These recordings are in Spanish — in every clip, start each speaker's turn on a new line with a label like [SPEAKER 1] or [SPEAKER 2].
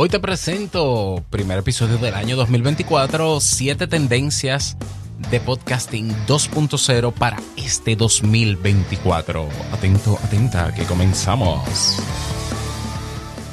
[SPEAKER 1] Hoy te presento, primer episodio del año 2024, siete tendencias de podcasting 2.0 para este 2024. Atento, atenta, que comenzamos.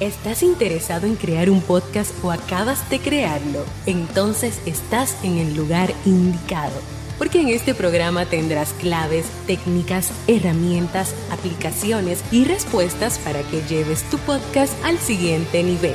[SPEAKER 2] ¿Estás interesado en crear un podcast o acabas de crearlo? Entonces estás en el lugar indicado porque en este programa tendrás claves, técnicas, herramientas, aplicaciones y respuestas para que lleves tu podcast al siguiente nivel.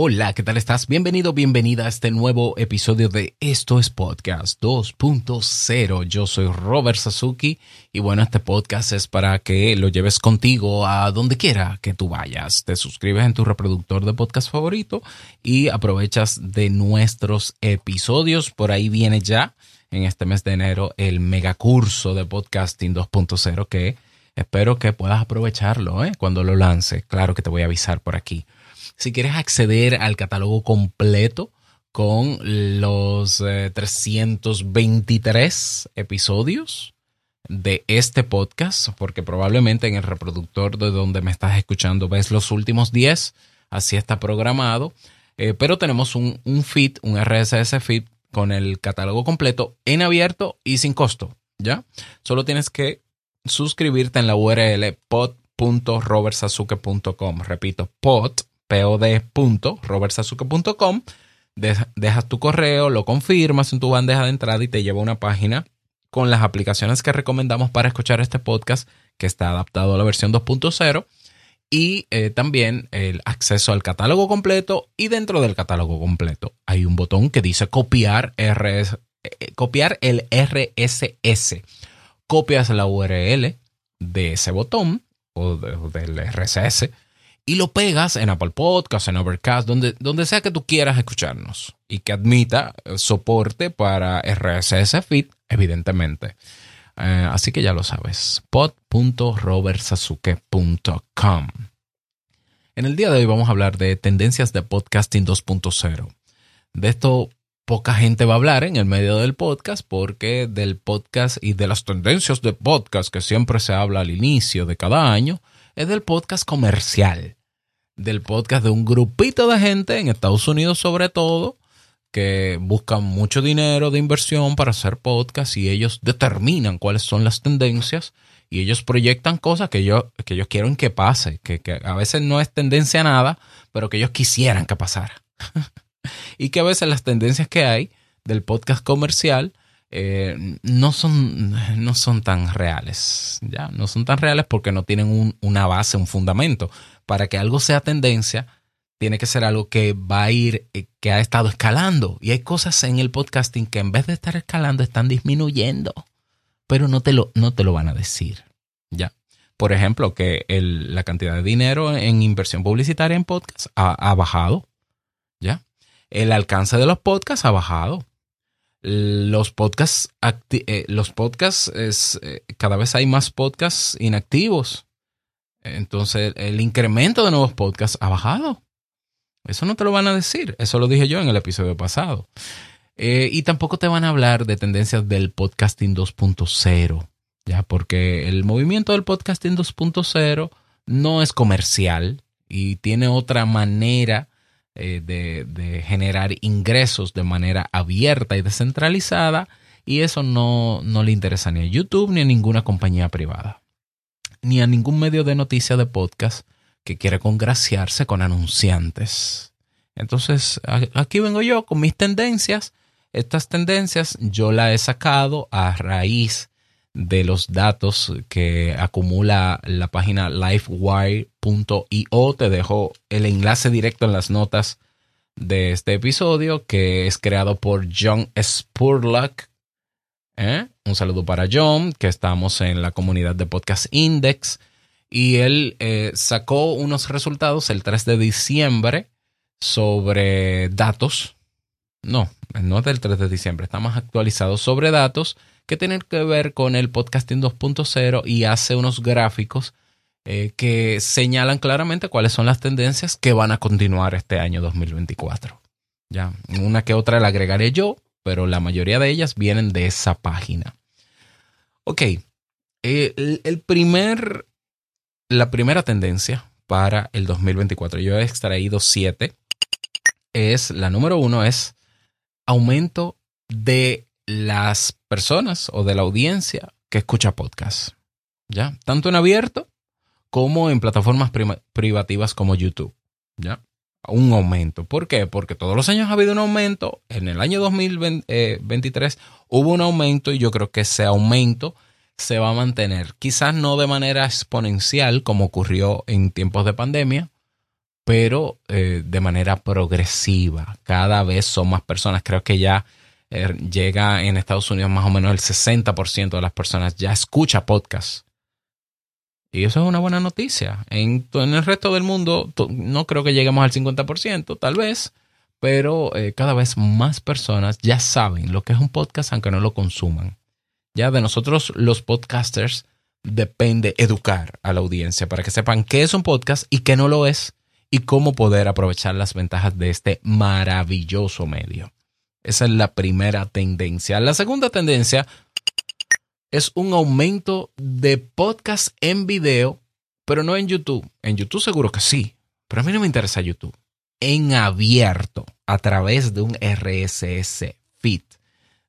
[SPEAKER 1] Hola, ¿qué tal estás? Bienvenido, bienvenida a este nuevo episodio de Esto es Podcast 2.0. Yo soy Robert Sasuki y bueno, este podcast es para que lo lleves contigo a donde quiera que tú vayas. Te suscribes en tu reproductor de podcast favorito y aprovechas de nuestros episodios. Por ahí viene ya en este mes de enero el megacurso de podcasting 2.0 que espero que puedas aprovecharlo ¿eh? cuando lo lance. Claro que te voy a avisar por aquí. Si quieres acceder al catálogo completo con los 323 eh, episodios de este podcast, porque probablemente en el reproductor de donde me estás escuchando ves los últimos 10, así está programado, eh, pero tenemos un, un feed, un RSS feed con el catálogo completo en abierto y sin costo, ¿ya? Solo tienes que suscribirte en la URL pod.robertsazuke.com. Repito, pod pod.robertsazuke.com, dejas tu correo, lo confirmas en tu bandeja de entrada y te lleva a una página con las aplicaciones que recomendamos para escuchar este podcast que está adaptado a la versión 2.0 y eh, también el acceso al catálogo completo y dentro del catálogo completo hay un botón que dice copiar, RS, eh, copiar el RSS. Copias la URL de ese botón o del RSS y lo pegas en Apple Podcasts, en Overcast, donde, donde sea que tú quieras escucharnos y que admita soporte para RSS Feed, evidentemente. Eh, así que ya lo sabes, pod.robertsazuke.com. En el día de hoy vamos a hablar de tendencias de podcasting 2.0. De esto poca gente va a hablar en el medio del podcast porque del podcast y de las tendencias de podcast que siempre se habla al inicio de cada año es del podcast comercial del podcast de un grupito de gente en Estados Unidos sobre todo que buscan mucho dinero de inversión para hacer podcast y ellos determinan cuáles son las tendencias y ellos proyectan cosas que ellos, que ellos quieren que pase, que, a veces no es tendencia nada, pero que ellos quisieran que pasara. y que a veces las tendencias que hay del podcast comercial eh, no, son, no son tan reales, ¿ya? No son tan reales porque no tienen una base, un fundamento para que algo sea tendencia, tiene que ser algo que va a ir, eh, que ha estado escalando. Y hay cosas en el podcasting que en vez de estar escalando están disminuyendo, pero no te lo, no te lo van a decir. ¿Ya? Por ejemplo, que la cantidad de dinero en inversión publicitaria en podcasts ha, bajado. ¿Ya? El alcance de los podcasts ha bajado. Los podcasts, eh, los podcasts es, eh, cada vez hay más podcasts inactivos. Entonces, el incremento de nuevos podcasts ha bajado. Eso no te lo van a decir. Eso lo dije yo en el episodio pasado. Eh, y tampoco te van a hablar de tendencias del podcasting 2.0, ya, porque el movimiento del podcasting 2.0 no es comercial y tiene otra manera eh, de, de, generar ingresos de manera abierta y descentralizada. Y eso no, no le interesa ni a YouTube ni a ninguna compañía privada ni a ningún medio de noticia de podcast que quiere congraciarse con anunciantes. Entonces, aquí vengo yo con mis tendencias. Estas tendencias yo las he sacado a raíz de los datos que acumula la página livewire.io. Te dejo el enlace directo en las notas de este episodio que es creado por John Spurlock ¿Eh? Un saludo para John, que estamos en la comunidad de Podcast Index. Y él eh, sacó unos resultados el 3 de diciembre sobre datos. No, no es del 3 de diciembre, está más actualizado sobre datos que tienen que ver con el podcasting 2.0 y hace unos gráficos eh, que señalan claramente cuáles son las tendencias que van a continuar este año 2024. Ya, una que otra la agregaré yo, pero la mayoría de ellas vienen de esa página. Ok, el, primer, la primera tendencia para el 2024, yo he extraído siete, es la número uno, es aumento de las personas o de la audiencia que escucha podcast. ¿Ya? Tanto en abierto como en plataformas privativas como YouTube. ¿Ya? Un aumento. ¿Por qué? Porque todos los años ha habido un aumento. En el año 2023 eh, hubo un aumento y yo creo que ese aumento se va a mantener. Quizás no de manera exponencial como ocurrió en tiempos de pandemia, pero eh, de manera progresiva. Cada vez son más personas. Creo que ya eh, llega en Estados Unidos más o menos el 60% de las personas ya escucha podcast. Y eso es una buena noticia. En, el resto del mundo no creo que lleguemos al 50%, tal vez, pero eh, cada vez más personas ya saben lo que es un podcast aunque no lo consuman. Ya de nosotros los podcasters depende educar a la audiencia para que sepan qué es un podcast y qué no lo es y cómo poder aprovechar las ventajas de este maravilloso medio. Esa es la primera tendencia. La segunda tendencia es un aumento de podcast en video, pero no en YouTube. En YouTube seguro que sí, pero a mí no me interesa YouTube. En abierto, a través de un RSS feed.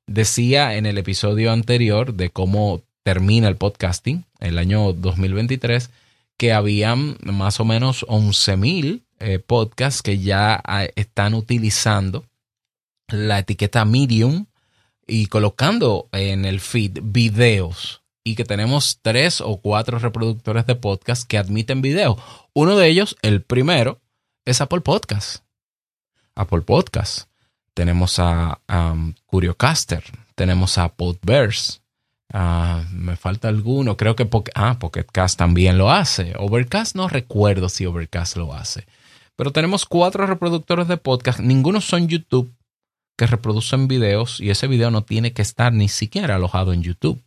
[SPEAKER 1] Decía en el episodio anterior de cómo termina el podcasting, el año 2023, que habían más o menos 11.000 eh, podcasts que ya ah, están utilizando la etiqueta Medium y colocando en el feed videos y que tenemos tres o cuatro reproductores de podcast que admiten video. Uno de ellos, el primero, es Apple Podcast. Apple Podcast. Tenemos a um, Curiocaster, tenemos a Podverse. Uh, me falta alguno, creo que ah, Pocket Cast también lo hace. Overcast no recuerdo si Overcast lo hace. Pero tenemos cuatro reproductores de podcast, ninguno son YouTube, que reproducen videos y ese video no tiene que estar ni siquiera alojado en YouTube.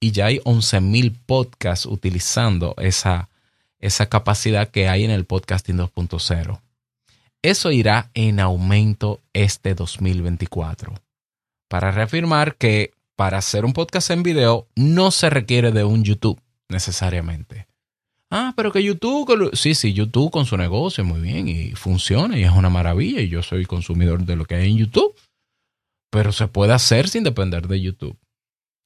[SPEAKER 1] Y ya hay 11.000 podcasts utilizando esa, esa capacidad que hay en el podcasting 2.0. Eso irá en aumento este 2024. Para reafirmar que para hacer un podcast en video no se requiere de un YouTube necesariamente. Ah, pero que YouTube, sí, sí, YouTube con su negocio muy bien y funciona y es una maravilla y yo soy consumidor de lo que hay en YouTube. Pero se puede hacer sin depender de YouTube.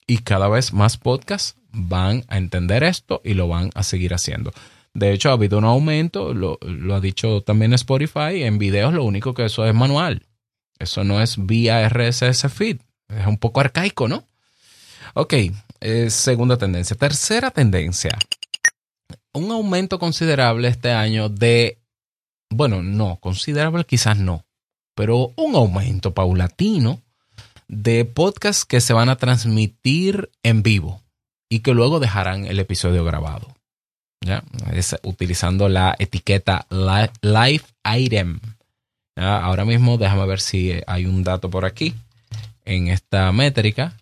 [SPEAKER 1] Y cada vez más podcasts van a entender esto y lo van a seguir haciendo. De hecho, ha habido un aumento, lo, ha dicho también Spotify, en videos lo único que eso es manual. Eso no es vía RSS feed. Es un poco arcaico, ¿no? Ok, eh, segunda tendencia. Tercera tendencia un aumento considerable este año de, bueno, no, considerable quizás no, pero un aumento paulatino de podcasts que se van a transmitir en vivo y que luego dejarán el episodio grabado. ¿ya? Es utilizando la etiqueta live item. Ahora mismo déjame ver si hay un dato por aquí en esta métrica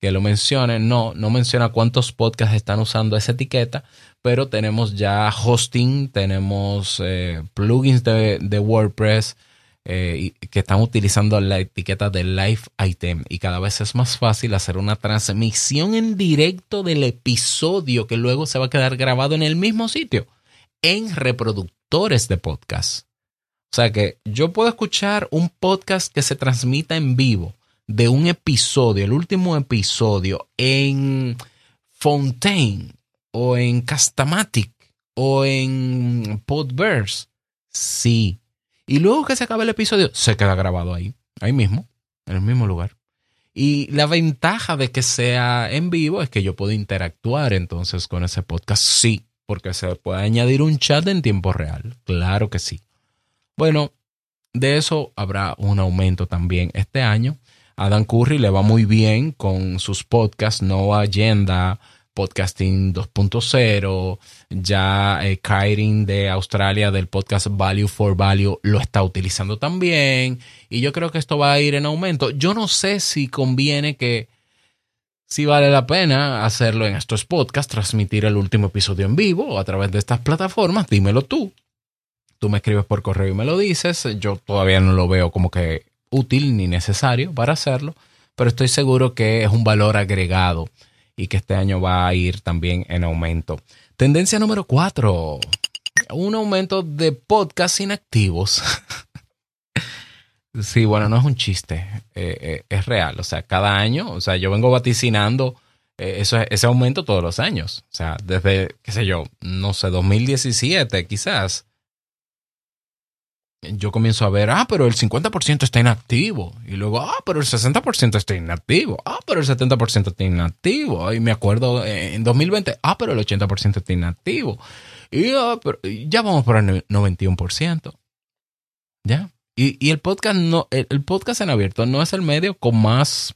[SPEAKER 1] que lo mencione. No, no menciona cuántos podcasts están usando esa etiqueta, pero tenemos ya hosting, tenemos eh, plugins de, WordPress eh, que están utilizando la etiqueta de Live Item y cada vez es más fácil hacer una transmisión en directo del episodio que luego se va a quedar grabado en el mismo sitio, en reproductores de podcast. O sea que yo puedo escuchar un podcast que se transmita en vivo de un episodio, el último episodio, en Fontaine o en Castamatic o en Podverse. Sí. Y luego que se acaba el episodio, se queda grabado ahí, ahí mismo, en el mismo lugar. Y la ventaja de que sea en vivo es que yo puedo interactuar entonces con ese podcast. Sí, porque se puede añadir un chat en tiempo real. Claro que sí. Bueno, de eso habrá un aumento también este año. Adam Curry le va muy bien con sus podcasts, No Agenda, Podcasting 2.0, ya eh, de Australia del podcast Value for Value lo está utilizando también y yo creo que esto va a ir en aumento. Yo no sé si conviene que si vale la pena hacerlo en estos podcasts, transmitir el último episodio en vivo a través de estas plataformas, dímelo tú. Tú me escribes por correo y me lo dices. Yo todavía no lo veo como que útil ni necesario para hacerlo, pero estoy seguro que es un valor agregado y que este año va a ir también en aumento. Tendencia número cuatro. Un aumento de podcasts inactivos. sí, bueno, no es un chiste, eh, eh, es real. O sea, cada año, o sea, yo vengo vaticinando eh, ese aumento todos los años. O sea, desde, qué sé yo, no sé, 2017 quizás yo comienzo a ver, ah, pero el 50% está inactivo. Y luego, ah, pero el 60% está inactivo. Ah, pero el 70% está inactivo. Y me acuerdo eh, en 2020, ah, pero el 80% está inactivo. Y ah, ya vamos por el 91%. ¿Ya? Y, el podcast no, el, podcast en abierto no es el medio con más,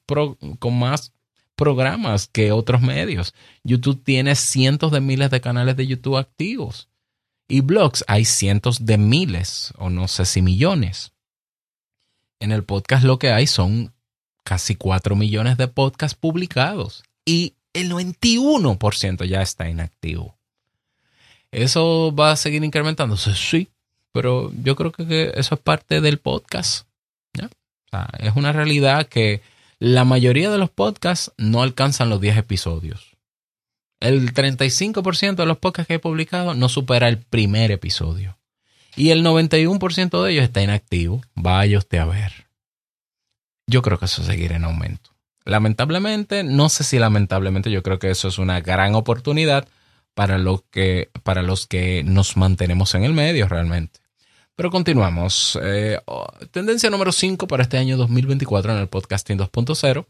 [SPEAKER 1] con más programas que otros medios. YouTube tiene cientos de miles de canales de YouTube activos. Y blogs hay cientos de miles, o no sé si millones. En el podcast lo que hay son casi 4 millones de podcasts publicados y el 91% ya está inactivo. ¿Eso va a seguir incrementándose? Sí, pero yo creo que eso es parte del podcast. es una realidad que la mayoría de los podcasts no alcanzan los 10 episodios. El 35% de los podcasts que he publicado no supera el primer episodio. Y el 91% de ellos está inactivo. Vaya usted a ver. Yo creo que eso seguirá en aumento. Lamentablemente, no sé si lamentablemente, yo creo que eso es una gran oportunidad para los que, para los que nos mantenemos en el medio realmente. Pero continuamos. Eh, oh, tendencia número 5 para este año 2024 en el podcasting 2.0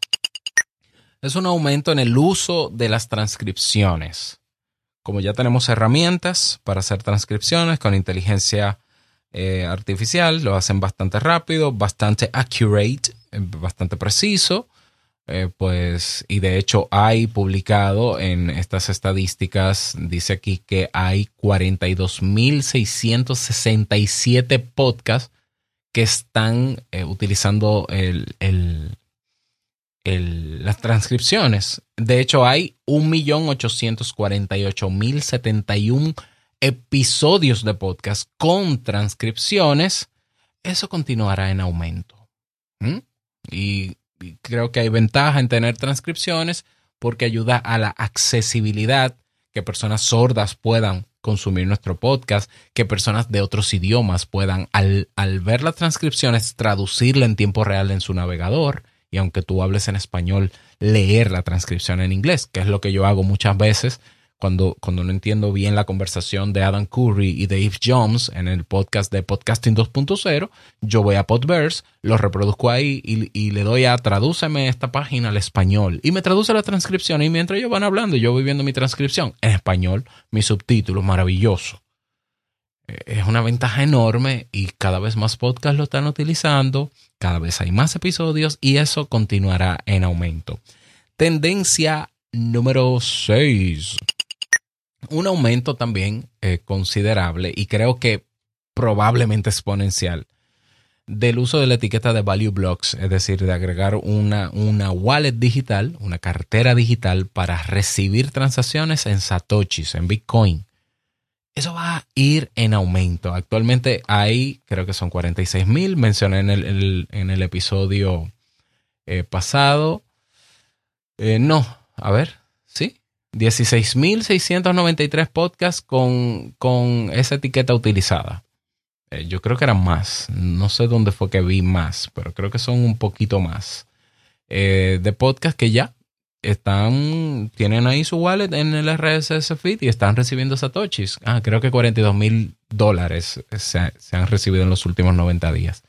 [SPEAKER 1] es un aumento en el uso de las transcripciones. Como ya tenemos herramientas para hacer transcripciones con inteligencia eh, artificial, lo hacen bastante rápido, bastante accurate, eh, bastante preciso. Eh, pues, y de hecho hay publicado en estas estadísticas, dice aquí que hay 42.667 podcasts que están utilizando el, las transcripciones. De hecho, hay 1.848.071 episodios de podcast con transcripciones. Eso continuará en aumento. ¿Mm? Y, creo que hay ventaja en tener transcripciones porque ayuda a la accesibilidad, que personas sordas puedan consumir nuestro podcast, que personas de otros idiomas puedan, al, al ver las transcripciones, traducirla en tiempo real en su navegador y aunque tú hables en español, leer la transcripción en inglés, que es lo que yo hago muchas veces cuando, cuando no entiendo bien la conversación de Adam Curry y Dave Jones en el podcast de Podcasting 2.0, yo voy a Podverse, lo reproduzco ahí y, le doy a tradúceme esta página al español. Y me traduce la transcripción y mientras ellos van hablando yo voy viendo mi transcripción en español, mi subtítulo, maravilloso es una ventaja enorme y cada vez más podcasts lo están utilizando, cada vez hay más episodios y eso continuará en aumento. Tendencia número 6. Un aumento también eh, considerable y creo que probablemente exponencial del uso de la etiqueta de Value Blocks, es decir, de agregar una, una wallet digital, una cartera digital para recibir transacciones en Satoshis, en Bitcoin eso va a ir en aumento. Actualmente hay, creo que son 46 mil, mencioné en el, en el episodio eh, pasado. Eh, no, a ver, sí. 16.693 podcasts con, con esa etiqueta utilizada. Eh, yo creo que eran más. No sé dónde fue que vi más, pero creo que son un poquito más. de podcasts que ya están, tienen ahí su wallet en el RSS feed y están recibiendo satoshis. Ah, creo que 42 mil dólares se, han recibido en los últimos 90 días.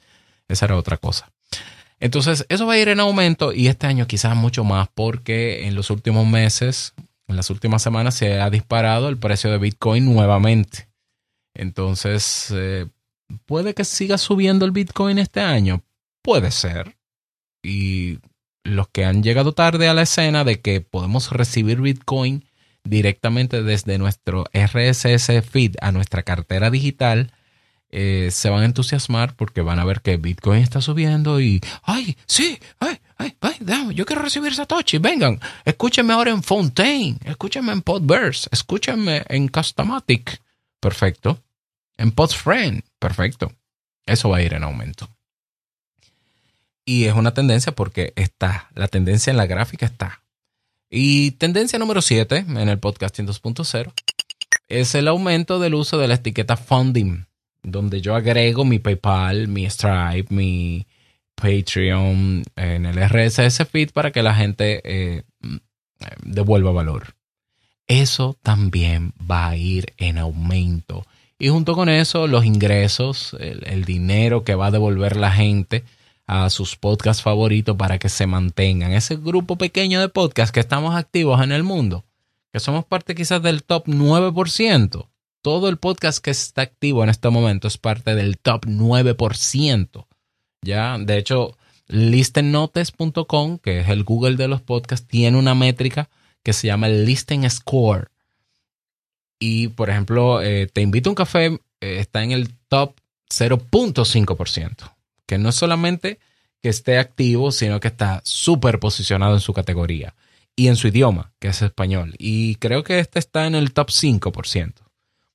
[SPEAKER 1] Esa era otra cosa. Entonces, eso va a ir en aumento y este año quizás mucho más porque en los últimos meses, en las últimas semanas se ha disparado el precio de Bitcoin nuevamente. Entonces, eh, puede que siga subiendo el Bitcoin este año. Puede ser. Y los que han llegado tarde a la escena de que podemos recibir Bitcoin directamente desde nuestro RSS feed a nuestra cartera digital, eh, se van a entusiasmar porque van a ver que Bitcoin está subiendo y, ay, sí, ay, Ay, ay, yo quiero recibir Satoshi. Vengan, escúchenme ahora en Fontaine, escúchenme en Podverse, escúchenme en Customatic. Perfecto. En Podfriend. Perfecto. Eso va a ir en aumento. Y es una tendencia porque está, la tendencia en la gráfica está. Y tendencia número 7 en el podcasting 2.0 es el aumento del uso de la etiqueta funding, donde yo agrego mi PayPal, mi Stripe, mi Patreon en el RSS feed para que la gente eh, devuelva valor. Eso también va a ir en aumento. Y junto con eso, los ingresos, el, dinero que va a devolver la gente a sus podcasts favoritos para que se mantengan. Ese grupo pequeño de podcasts que estamos activos en el mundo, que somos parte quizás del top 9%. Todo el podcast que está activo en este momento es parte del top 9%. Ya, de hecho, listennotes.com, que es el Google de los podcasts, tiene una métrica que se llama el Listen Score. Y, por ejemplo, eh, Te invito a un café eh, está en el top 0.5%, que no es solamente que esté activo, sino que está súper posicionado en su categoría y en su idioma, que es español. Y creo que este está en el top 5%.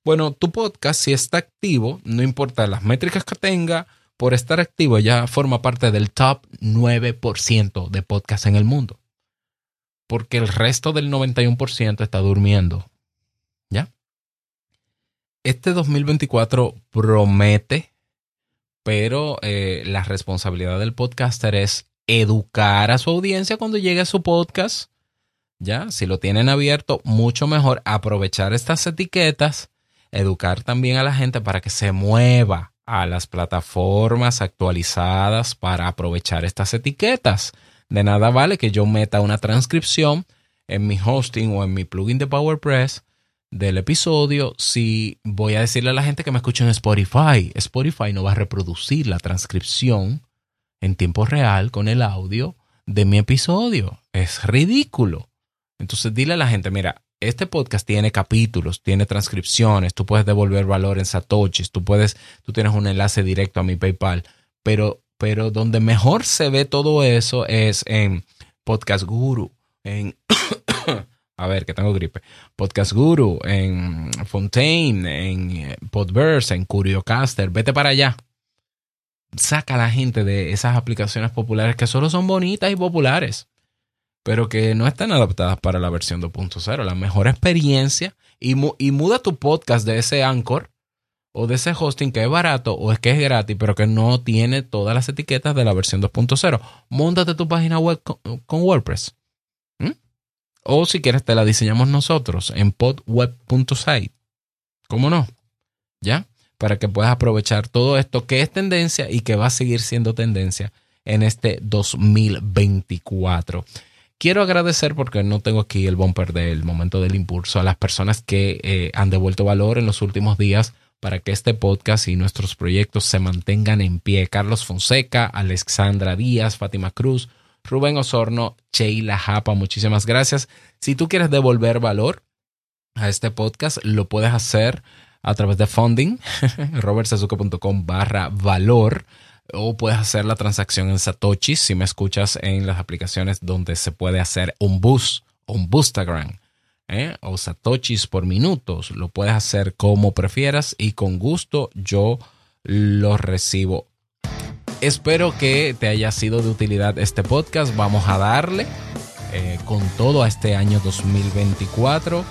[SPEAKER 1] Bueno, tu podcast, si está activo, no importa las métricas que tenga, por estar activo ya forma parte del top 9% de podcast en el mundo. Porque el resto del 91% está durmiendo. ¿Ya? Este 2024 promete, pero eh, la responsabilidad del podcaster es educar a su audiencia cuando llegue a su podcast. ¿Ya? Si lo tienen abierto, mucho mejor aprovechar estas etiquetas, educar también a la gente para que se mueva a las plataformas actualizadas para aprovechar estas etiquetas. De nada vale que yo meta una transcripción en mi hosting o en mi plugin de PowerPress del episodio si voy a decirle a la gente que me escuche en Spotify. Spotify no va a reproducir la transcripción en tiempo real con el audio de mi episodio. Es ridículo. Entonces dile a la gente, mira, este podcast tiene capítulos, tiene transcripciones, tú puedes devolver valor en Satoshis, tú puedes, tú tienes un enlace directo a mi PayPal, pero, pero donde mejor se ve todo eso es en Podcast Guru, en a ver, que tengo gripe. Podcast Guru, en Fontaine, en eh, Podverse, en Curiocaster. Vete para allá. Saca a la gente de esas aplicaciones populares que solo son bonitas y populares pero que no están adaptadas para la versión 2.0. La mejor experiencia y, y, muda tu podcast de ese Anchor o de ese hosting que es barato o es que es gratis, pero que no tiene todas las etiquetas de la versión 2.0. Móntate tu página web con, WordPress. O si quieres, te la diseñamos nosotros en podweb.site. ¿Cómo no? ¿Ya? Para que puedas aprovechar todo esto que es tendencia y que va a seguir siendo tendencia en este 2024. Quiero agradecer, porque no tengo aquí el bumper del momento del impulso, a las personas que eh, han devuelto valor en los últimos días para que este podcast y nuestros proyectos se mantengan en pie. Carlos Fonseca, Alexandra Díaz, Fátima Cruz, Rubén Osorno, Sheila Japa, muchísimas gracias. Si tú quieres devolver valor a este podcast, lo puedes hacer a través de funding, robertsazuke.com barra valor o puedes hacer la transacción en Satoshi si me escuchas en las aplicaciones donde se puede hacer un bus un boostagram ¿eh? o Satoshis por minutos. Lo puedes hacer como prefieras y con gusto yo lo recibo. Espero que te haya sido de utilidad este podcast. Vamos a darle eh, con todo a este año 2024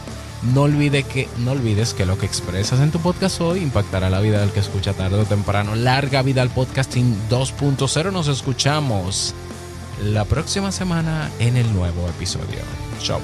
[SPEAKER 1] no, que, no olvides que lo que expresas en tu podcast hoy impactará la vida del que escucha tarde o temprano. Larga vida al podcasting 2.0. Nos escuchamos la próxima semana en el nuevo episodio. Chao.